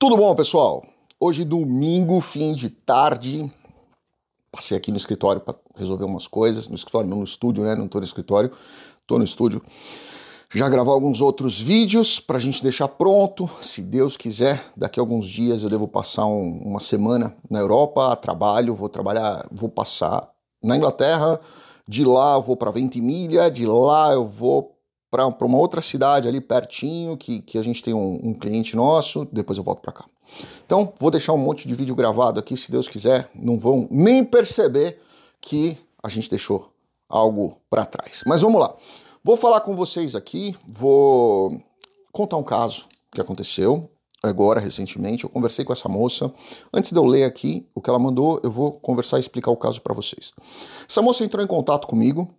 Tudo bom, pessoal? Hoje, domingo, fim de tarde. Passei aqui no escritório para resolver umas coisas. No escritório, não no estúdio, né? Não tô no escritório, tô no estúdio. Já gravar alguns outros vídeos para a gente deixar pronto. Se Deus quiser, daqui a alguns dias eu devo passar um, uma semana na Europa, trabalho, vou trabalhar, vou passar na Inglaterra. De lá eu vou para Ventimiglia, de lá eu vou para uma outra cidade ali pertinho, que, que a gente tem um, um cliente nosso, depois eu volto para cá. Então, vou deixar um monte de vídeo gravado aqui, se Deus quiser, não vão nem perceber que a gente deixou algo para trás. Mas vamos lá. Vou falar com vocês aqui, vou contar um caso que aconteceu agora recentemente. Eu conversei com essa moça. Antes de eu ler aqui o que ela mandou, eu vou conversar e explicar o caso para vocês. Essa moça entrou em contato comigo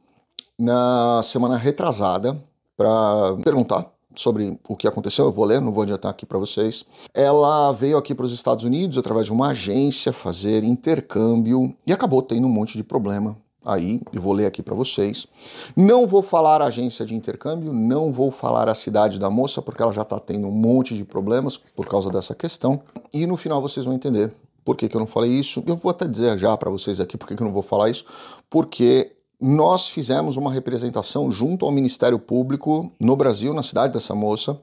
na semana retrasada para perguntar sobre o que aconteceu, eu vou ler, não vou adiantar aqui para vocês. Ela veio aqui para os Estados Unidos através de uma agência fazer intercâmbio e acabou tendo um monte de problema aí, eu vou ler aqui para vocês. Não vou falar a agência de intercâmbio, não vou falar a cidade da moça, porque ela já está tendo um monte de problemas por causa dessa questão. E no final vocês vão entender por que, que eu não falei isso. Eu vou até dizer já para vocês aqui por que, que eu não vou falar isso, porque nós fizemos uma representação junto ao Ministério Público no Brasil, na cidade dessa moça,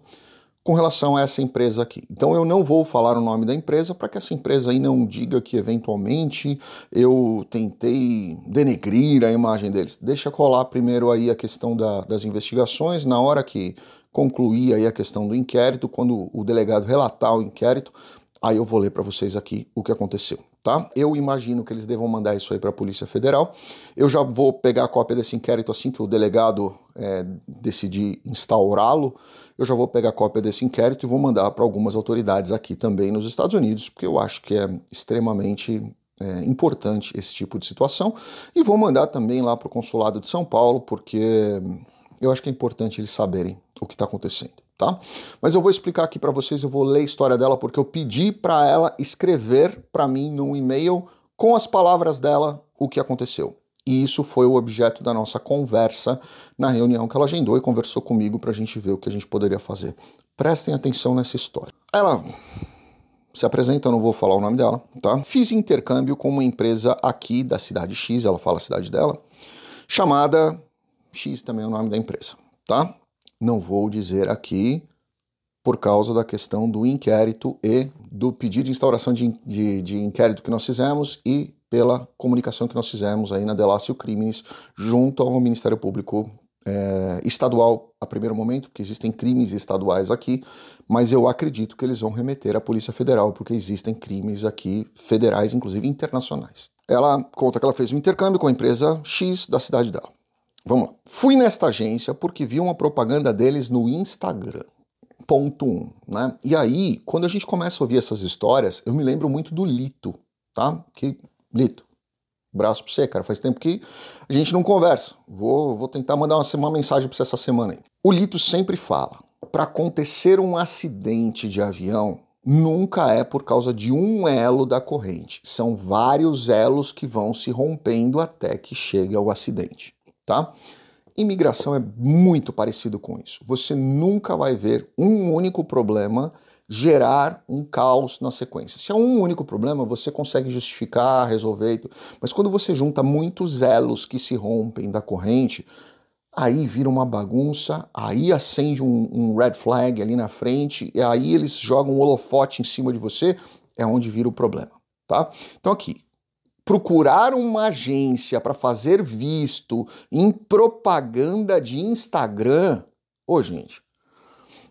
com relação a essa empresa aqui. Então eu não vou falar o nome da empresa para que essa empresa aí não diga que eventualmente eu tentei denegrir a imagem deles. Deixa colar primeiro aí a questão da, das investigações, na hora que concluir aí a questão do inquérito, quando o delegado relatar o inquérito, Aí eu vou ler para vocês aqui o que aconteceu, tá? Eu imagino que eles devam mandar isso aí para a Polícia Federal. Eu já vou pegar a cópia desse inquérito assim que o delegado é, decidir instaurá-lo. Eu já vou pegar a cópia desse inquérito e vou mandar para algumas autoridades aqui também nos Estados Unidos, porque eu acho que é extremamente é, importante esse tipo de situação. E vou mandar também lá para o Consulado de São Paulo, porque eu acho que é importante eles saberem o que está acontecendo tá? Mas eu vou explicar aqui para vocês, eu vou ler a história dela porque eu pedi para ela escrever para mim num e-mail com as palavras dela o que aconteceu. E isso foi o objeto da nossa conversa na reunião que ela agendou e conversou comigo para a gente ver o que a gente poderia fazer. Prestem atenção nessa história. Ela se apresenta, eu não vou falar o nome dela, tá? Fiz intercâmbio com uma empresa aqui da cidade X, ela fala a cidade dela, chamada X também é o nome da empresa, tá? Não vou dizer aqui por causa da questão do inquérito e do pedido de instauração de, de, de inquérito que nós fizemos e pela comunicação que nós fizemos aí na Delácio Crimes junto ao Ministério Público é, estadual a primeiro momento, porque existem crimes estaduais aqui, mas eu acredito que eles vão remeter à Polícia Federal, porque existem crimes aqui federais, inclusive internacionais. Ela conta que ela fez um intercâmbio com a empresa X da cidade dela. Vamos lá. Fui nesta agência porque vi uma propaganda deles no Instagram. Ponto 1, um, né? E aí, quando a gente começa a ouvir essas histórias, eu me lembro muito do Lito, tá? Que Lito, braço pra você, cara. Faz tempo que a gente não conversa. Vou, vou tentar mandar uma, uma mensagem pra você essa semana aí. O Lito sempre fala: para acontecer um acidente de avião, nunca é por causa de um elo da corrente. São vários elos que vão se rompendo até que chegue ao acidente tá? Imigração é muito parecido com isso. Você nunca vai ver um único problema gerar um caos na sequência. Se é um único problema, você consegue justificar, resolver, mas quando você junta muitos elos que se rompem da corrente, aí vira uma bagunça, aí acende um, um, red flag ali na frente, e aí eles jogam um holofote em cima de você, é onde vira o problema, tá? Então aqui, procurar uma agência para fazer visto em propaganda de Instagram, ô gente,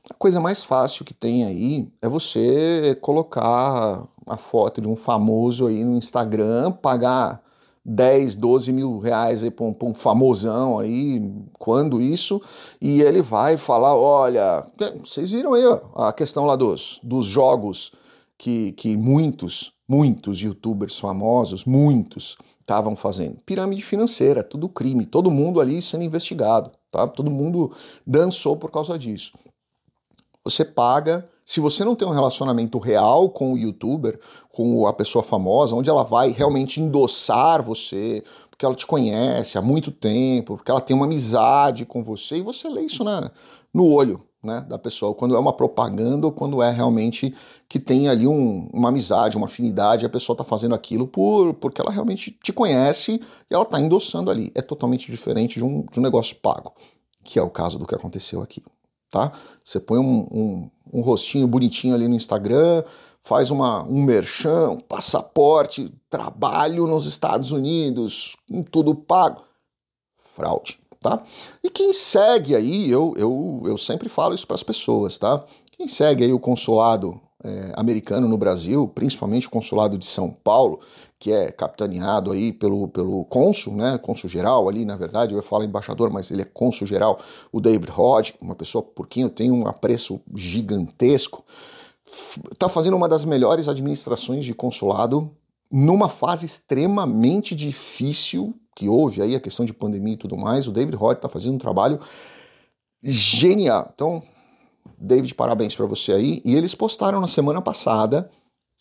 a coisa mais fácil que tem aí é você colocar a foto de um famoso aí no Instagram, pagar 10, 12 mil reais aí para um, um, famosão aí, quando isso, e ele vai falar, olha, vocês viram aí ó, a questão lá dos, dos jogos que, que muitos muitos youtubers famosos, muitos, estavam fazendo. Pirâmide financeira, tudo crime, todo mundo ali sendo investigado, tá? Todo mundo dançou por causa disso. Você paga, se você não tem um relacionamento real com o youtuber, com a pessoa famosa, onde ela vai realmente endossar você, porque ela te conhece há muito tempo, porque ela tem uma amizade com você, e você lê isso na, no olho, né, da pessoa, quando é uma propaganda ou quando é realmente que tem ali um, uma amizade, uma afinidade, a pessoa está fazendo aquilo por porque ela realmente te conhece e ela está endossando ali. É totalmente diferente de um, de um negócio pago, que é o caso do que aconteceu aqui. Tá? Você põe um, um, um rostinho bonitinho ali no Instagram, faz uma, um merchan, um passaporte, trabalho nos Estados Unidos, tudo pago. Fraude tá? E quem segue aí, eu, eu, eu sempre falo isso para as pessoas, tá? Quem segue aí o consulado é, americano no Brasil, principalmente o consulado de São Paulo, que é capitaneado aí pelo, pelo cônsul, né, cônsul geral ali, na verdade, eu falo embaixador, mas ele é cônsul geral, o David Rod, uma pessoa por quem eu tenho um apreço gigantesco, está fazendo uma das melhores administrações de consulado numa fase extremamente difícil que houve aí, a questão de pandemia e tudo mais, o David Rod está fazendo um trabalho genial. Então, David, parabéns para você aí. E eles postaram na semana passada,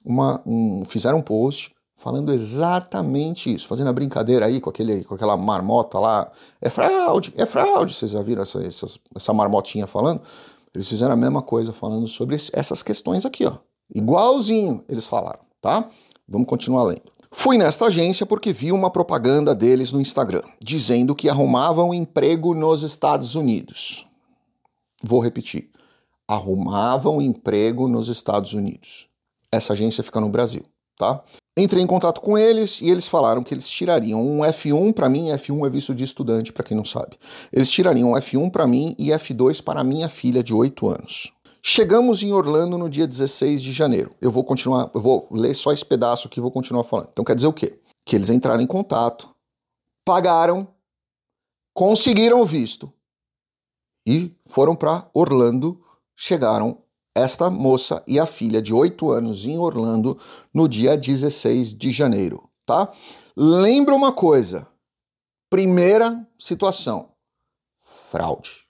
uma, um, fizeram um post falando exatamente isso, fazendo a brincadeira aí com, aquele, com aquela marmota lá. É fraude, é fraude. Vocês já viram essa, essa, essa marmotinha falando? Eles fizeram a mesma coisa falando sobre essas questões aqui, ó. Igualzinho eles falaram, tá? Vamos continuar lendo. Fui nesta agência porque vi uma propaganda deles no Instagram, dizendo que arrumavam emprego nos Estados Unidos. Vou repetir: arrumavam emprego nos Estados Unidos. Essa agência fica no Brasil, tá? Entrei em contato com eles e eles falaram que eles tirariam um F1 para mim, F1 é visto de estudante, para quem não sabe. Eles tirariam um F1 para mim e F2 para minha filha de 8 anos. Chegamos em Orlando no dia 16 de janeiro. Eu vou continuar, eu vou ler só esse pedaço aqui e vou continuar falando. Então quer dizer o quê? Que eles entraram em contato, pagaram, conseguiram o visto e foram para Orlando. Chegaram esta moça e a filha de 8 anos em Orlando no dia 16 de janeiro, tá? Lembra uma coisa. Primeira situação: fraude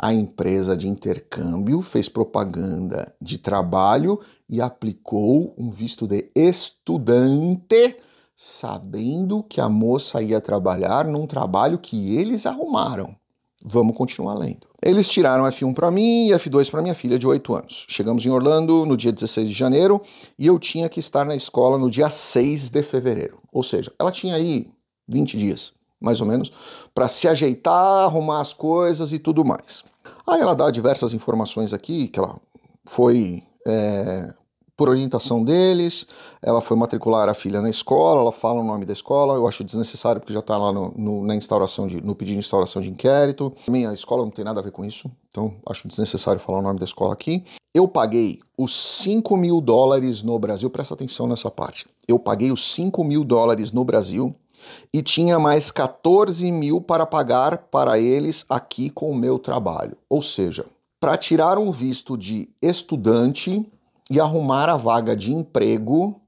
a empresa de intercâmbio fez propaganda de trabalho e aplicou um visto de estudante, sabendo que a moça ia trabalhar num trabalho que eles arrumaram. Vamos continuar lendo. Eles tiraram F1 para mim e F2 para minha filha de 8 anos. Chegamos em Orlando no dia 16 de janeiro e eu tinha que estar na escola no dia 6 de fevereiro. Ou seja, ela tinha aí 20 dias mais ou menos, para se ajeitar, arrumar as coisas e tudo mais. Aí ela dá diversas informações aqui, que ela foi é, por orientação deles, ela foi matricular a filha na escola, ela fala o nome da escola, eu acho desnecessário porque já está lá no, no, na instauração de, no pedido de instauração de inquérito. Também a escola não tem nada a ver com isso, então acho desnecessário falar o nome da escola aqui. Eu paguei os 5 mil dólares no Brasil, presta atenção nessa parte. Eu paguei os 5 mil dólares no Brasil e tinha mais 14 mil para pagar para eles aqui com o meu trabalho. Ou seja, para tirar um visto de estudante e arrumar a vaga de emprego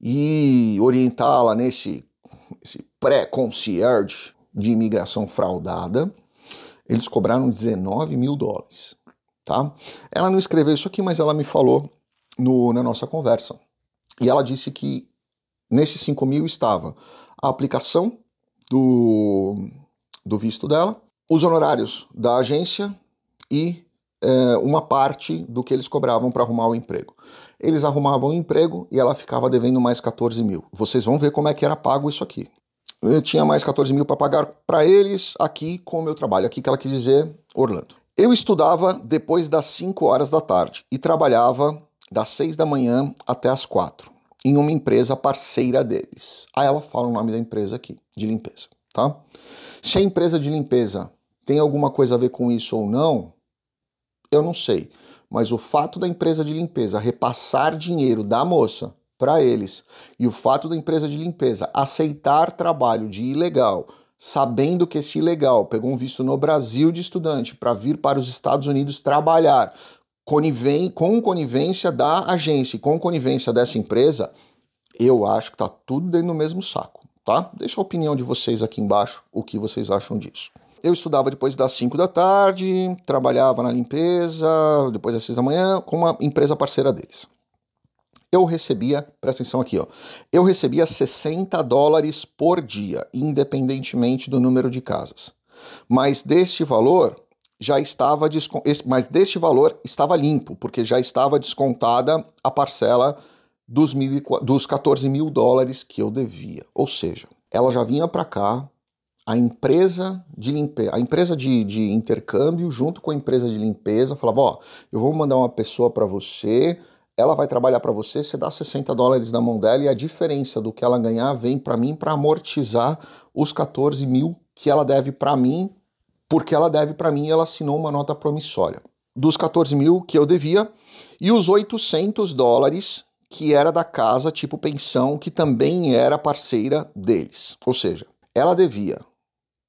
e orientá-la nesse pré-concierge de imigração fraudada, eles cobraram 19 mil dólares. Tá? Ela não escreveu isso aqui, mas ela me falou no, na nossa conversa. E ela disse que nesses 5 mil estava a aplicação do, do visto dela, os honorários da agência e é, uma parte do que eles cobravam para arrumar o emprego. Eles arrumavam o emprego e ela ficava devendo mais 14 mil. Vocês vão ver como é que era pago isso aqui. Eu tinha mais 14 mil para pagar para eles aqui com o meu trabalho. Aqui que ela quis dizer Orlando. Eu estudava depois das 5 horas da tarde e trabalhava das 6 da manhã até as 4 em uma empresa parceira deles. Aí ela fala o nome da empresa aqui, de limpeza, tá? Se a empresa de limpeza tem alguma coisa a ver com isso ou não, eu não sei. Mas o fato da empresa de limpeza repassar dinheiro da moça para eles e o fato da empresa de limpeza aceitar trabalho de ilegal, sabendo que esse ilegal pegou um visto no Brasil de estudante para vir para os Estados Unidos trabalhar conivém, com conivência da agência e com conivência dessa empresa, eu acho que tá tudo dentro do mesmo saco, tá? Deixa a opinião de vocês aqui embaixo, o que vocês acham disso. Eu estudava depois das 5 da tarde, trabalhava na limpeza, depois das 6 da manhã, com uma empresa parceira deles. Eu recebia, presta atenção aqui, ó. Eu recebia 60 dólares por dia, independentemente do número de casas. Mas deste valor, já estava mas deste valor estava limpo, porque já estava descontada a parcela dos, mil, dos 14 mil dólares que eu devia. Ou seja, ela já vinha para cá, a empresa de limpeza, a empresa de, de, intercâmbio, junto com a empresa de limpeza, falava: Ó, eu vou mandar uma pessoa para você, ela vai trabalhar para você, você dá 60 dólares na mão dela e a diferença do que ela ganhar vem para mim para amortizar os 14 mil que ela deve para mim, porque ela deve para mim ela assinou uma nota promissória. Dos 14 mil que eu devia e os 800 dólares que era da casa tipo pensão, que também era parceira deles. Ou seja, ela devia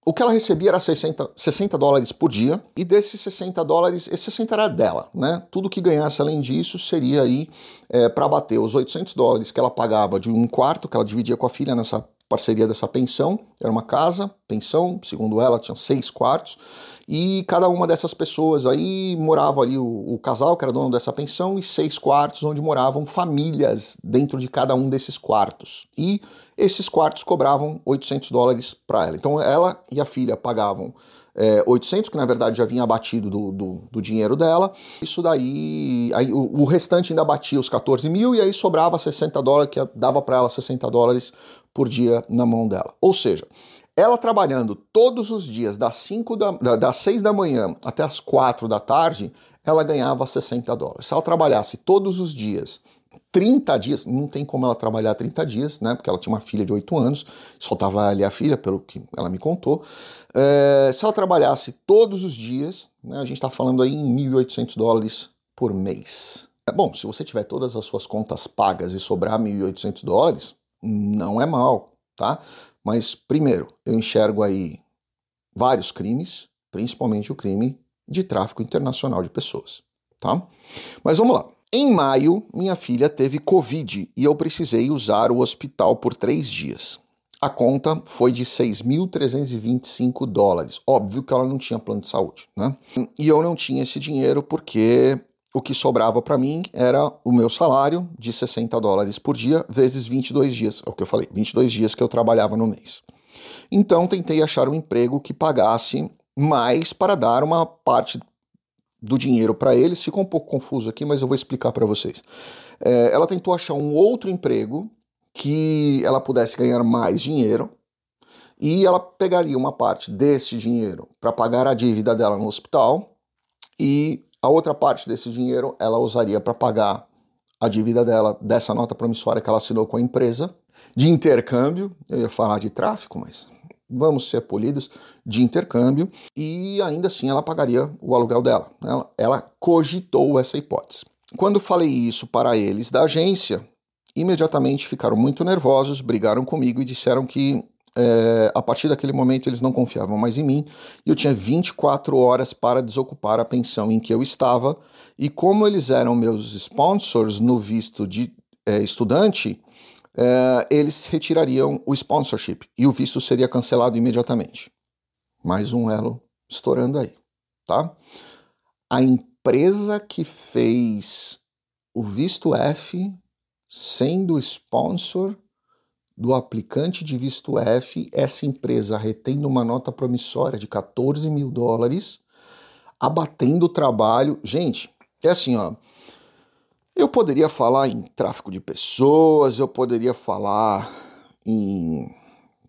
o que ela recebia era 60, 60 dólares por dia, e desses 60 dólares, esse 60 era dela, né? Tudo que ganhasse além disso seria aí é, para bater os 800 dólares que ela pagava de um quarto, que ela dividia com a filha nessa parceria dessa pensão. Era uma casa, pensão, segundo ela, tinha seis quartos, e cada uma dessas pessoas aí morava ali o, o casal, que era dono dessa pensão, e seis quartos onde moravam famílias dentro de cada um desses quartos. E esses quartos cobravam 800 dólares para ela. Então ela e a filha pagavam é, 800, que na verdade já vinha abatido do, do, do dinheiro dela. Isso daí, aí, o, o, restante ainda batia os 14 mil e aí sobrava 60 dólares, que dava para ela 60 dólares por dia na mão dela. Ou seja, ela trabalhando todos os dias, das, 5 da, das 6 da manhã até as 4 da tarde, ela ganhava 60 dólares. Se ela trabalhasse todos os dias 30 dias, não tem como ela trabalhar 30 dias, né? Porque ela tinha uma filha de 8 anos, soltava ali a filha, pelo que ela me contou. É, se ela trabalhasse todos os dias, né, a gente está falando aí em 1.800 dólares por mês. É bom, se você tiver todas as suas contas pagas e sobrar 1.800 dólares, não é mal, tá? Mas, primeiro, eu enxergo aí vários crimes, principalmente o crime de tráfico internacional de pessoas, tá? Mas vamos lá. Em maio, minha filha teve Covid e eu precisei usar o hospital por três dias. A conta foi de 6.325 dólares. Óbvio que ela não tinha plano de saúde, né? E eu não tinha esse dinheiro porque o que sobrava para mim era o meu salário de 60 dólares por dia, vezes 22 dias. É o que eu falei, 22 dias que eu trabalhava no mês. Então tentei achar um emprego que pagasse mais para dar uma parte do dinheiro para eles. Ficou um pouco confuso aqui, mas eu vou explicar para vocês. É, ela tentou achar um outro emprego que ela pudesse ganhar mais dinheiro e ela pegaria uma parte desse dinheiro para pagar a dívida dela no hospital e a outra parte desse dinheiro ela usaria para pagar a dívida dela dessa nota promissória que ela assinou com a empresa de intercâmbio. Eu ia falar de tráfico, mas vamos ser polidos, de intercâmbio, e ainda assim ela pagaria o aluguel dela. Ela, ela cogitou essa hipótese. Quando falei isso para eles da agência, imediatamente ficaram muito nervosos, brigaram comigo e disseram que é, a partir daquele momento eles não confiavam mais em mim e eu tinha 24 horas para desocupar a pensão em que eu estava. E como eles eram meus sponsors no visto de é, estudante, é, eles retirariam o sponsorship e o visto seria cancelado imediatamente. Mais um elo estourando aí, tá? A empresa que fez o visto F sendo sponsor do aplicante de visto F, essa empresa retendo uma nota promissória de 14 mil dólares, abatendo o trabalho. Gente, é assim, ó. Eu poderia falar em tráfico de pessoas, eu poderia falar em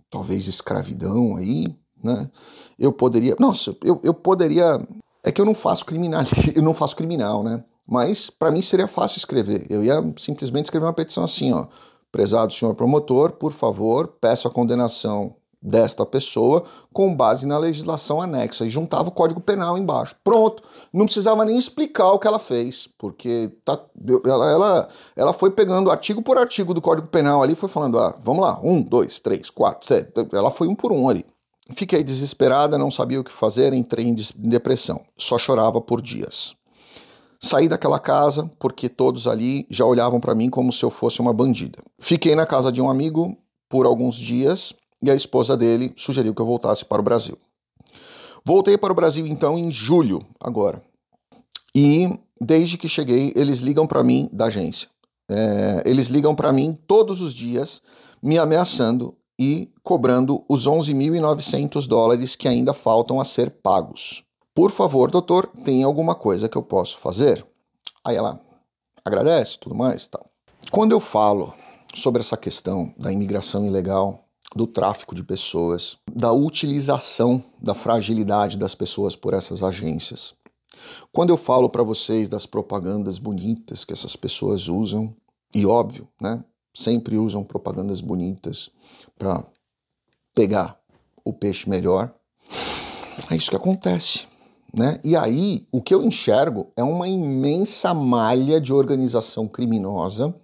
talvez escravidão aí, né? Eu poderia. Nossa, eu, eu poderia. É que eu não faço criminal, eu não faço criminal, né? Mas para mim seria fácil escrever. Eu ia simplesmente escrever uma petição assim, ó. Prezado senhor promotor, por favor, peço a condenação desta pessoa com base na legislação anexa e juntava o Código Penal embaixo. Pronto, não precisava nem explicar o que ela fez, porque tá, ela, ela, ela foi pegando artigo por artigo do Código Penal ali, foi falando, ah, vamos lá, um, dois, três, quatro, sete, ela foi um por um ali. Fiquei desesperada, não sabia o que fazer, entrei em depressão, só chorava por dias. Saí daquela casa porque todos ali já olhavam para mim como se eu fosse uma bandida. Fiquei na casa de um amigo por alguns dias e a esposa dele sugeriu que eu voltasse para o Brasil. Voltei para o Brasil então em julho, agora. E desde que cheguei, eles ligam para mim da agência. É, eles ligam para mim todos os dias, me ameaçando e cobrando os 11.900 dólares que ainda faltam a ser pagos. Por favor, doutor, tem alguma coisa que eu posso fazer? Aí ela agradece, tudo mais, tal. Quando eu falo sobre essa questão da imigração ilegal, do tráfico de pessoas, da utilização da fragilidade das pessoas por essas agências. Quando eu falo para vocês das propagandas bonitas que essas pessoas usam, e óbvio, né? Sempre usam propagandas bonitas para pegar o peixe melhor. É isso que acontece. Né? E aí, o que eu enxergo é uma imensa malha de organização criminosa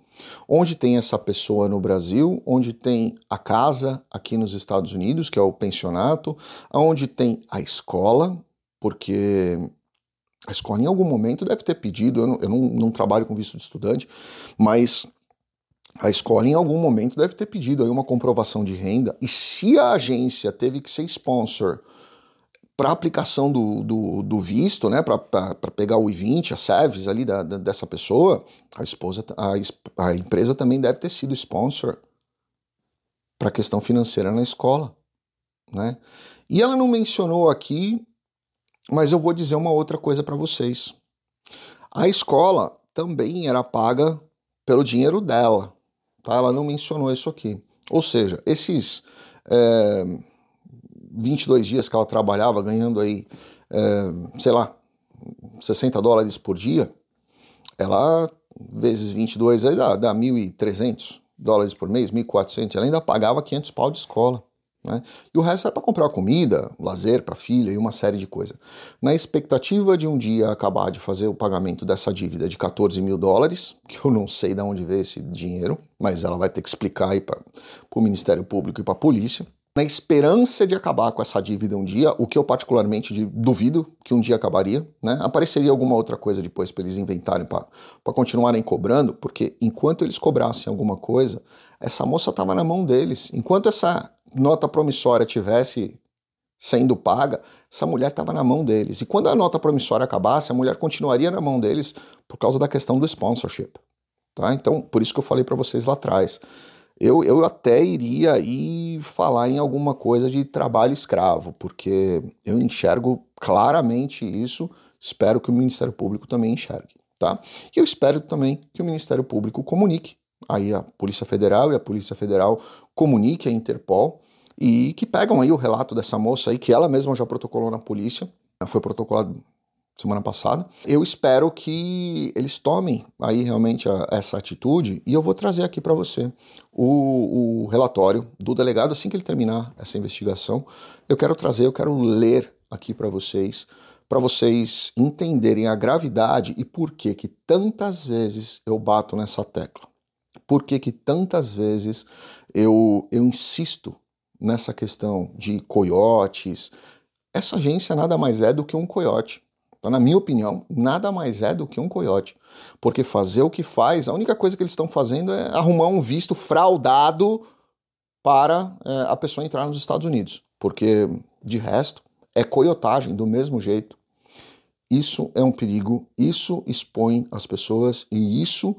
Onde tem essa pessoa no Brasil, onde tem a casa aqui nos Estados Unidos, que é o pensionato, onde tem a escola, porque a escola em algum momento deve ter pedido, eu não, eu não, não trabalho com visto de estudante, mas a escola em algum momento deve ter pedido aí uma comprovação de renda, e se a agência teve que ser sponsor para aplicação do, do, do, visto, né, para pegar o I-20, a SEVES ali da, da, dessa pessoa, a, esposa, a, a empresa também deve ter sido sponsor para a questão financeira na escola. Né? E ela não mencionou aqui, mas eu vou dizer uma outra coisa para vocês. A escola também era paga pelo dinheiro dela. Tá? Ela não mencionou isso aqui. Ou seja, esses. É 22 dias que ela trabalhava, ganhando aí, é, sei lá, 60 dólares por dia, ela, vezes 22, aí dá, dá 1.300 dólares por mês, 1.400, ela ainda pagava 500 pau de escola. Né? E o resto era para comprar comida, lazer para a filha e uma série de coisas. Na expectativa de um dia acabar de fazer o pagamento dessa dívida de 14 mil dólares, que eu não sei de onde veio esse dinheiro, mas ela vai ter que explicar aí para o Ministério Público e para a polícia na esperança de acabar com essa dívida um dia, o que eu particularmente duvido que um dia acabaria, né? Apareceria alguma outra coisa depois para eles inventarem para continuarem cobrando, porque enquanto eles cobrassem alguma coisa, essa moça estava na mão deles. Enquanto essa nota promissória tivesse sendo paga, essa mulher estava na mão deles. E quando a nota promissória acabasse, a mulher continuaria na mão deles por causa da questão do sponsorship. Tá? Então, por isso que eu falei para vocês lá atrás eu, eu até iria aí falar em alguma coisa de trabalho escravo, porque eu enxergo claramente isso, espero que o Ministério Público também enxergue, tá? E eu espero também que o Ministério Público comunique. Aí a Polícia Federal e a Polícia Federal comunique a Interpol e que pegam aí o relato dessa moça aí, que ela mesma já protocolou na polícia, foi protocolado semana passada. Eu espero que eles tomem aí realmente a, essa atitude e eu vou trazer aqui para você o, o, relatório do delegado assim que ele terminar essa investigação. Eu quero trazer, eu quero ler aqui para vocês, para vocês entenderem a gravidade e por que que tantas vezes eu bato nessa tecla. Por que que tantas vezes eu, eu insisto nessa questão de coiotes. Essa agência nada mais é do que um coiote então, na minha opinião, nada mais é do que um coiote. Porque fazer o que faz, a única coisa que eles estão fazendo é arrumar um visto fraudado para é, a pessoa entrar nos Estados Unidos. Porque, de resto, é coiotagem do mesmo jeito. Isso é um perigo, isso expõe as pessoas e isso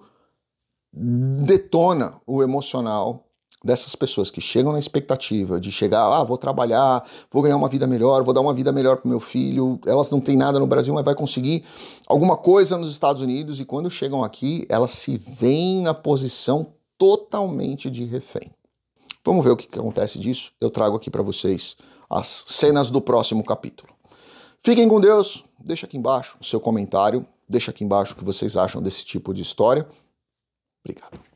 detona o emocional dessas pessoas que chegam na expectativa de chegar, ah, vou trabalhar, vou ganhar uma vida melhor, vou dar uma vida melhor para meu filho, elas não têm nada no Brasil, mas vai conseguir alguma coisa nos Estados Unidos e quando chegam aqui, elas se veem na posição totalmente de refém. Vamos ver o que, que acontece disso. Eu trago aqui para vocês as cenas do próximo capítulo. Fiquem com Deus. Deixa aqui embaixo o seu comentário. Deixa aqui embaixo o que vocês acham desse tipo de história. Obrigado.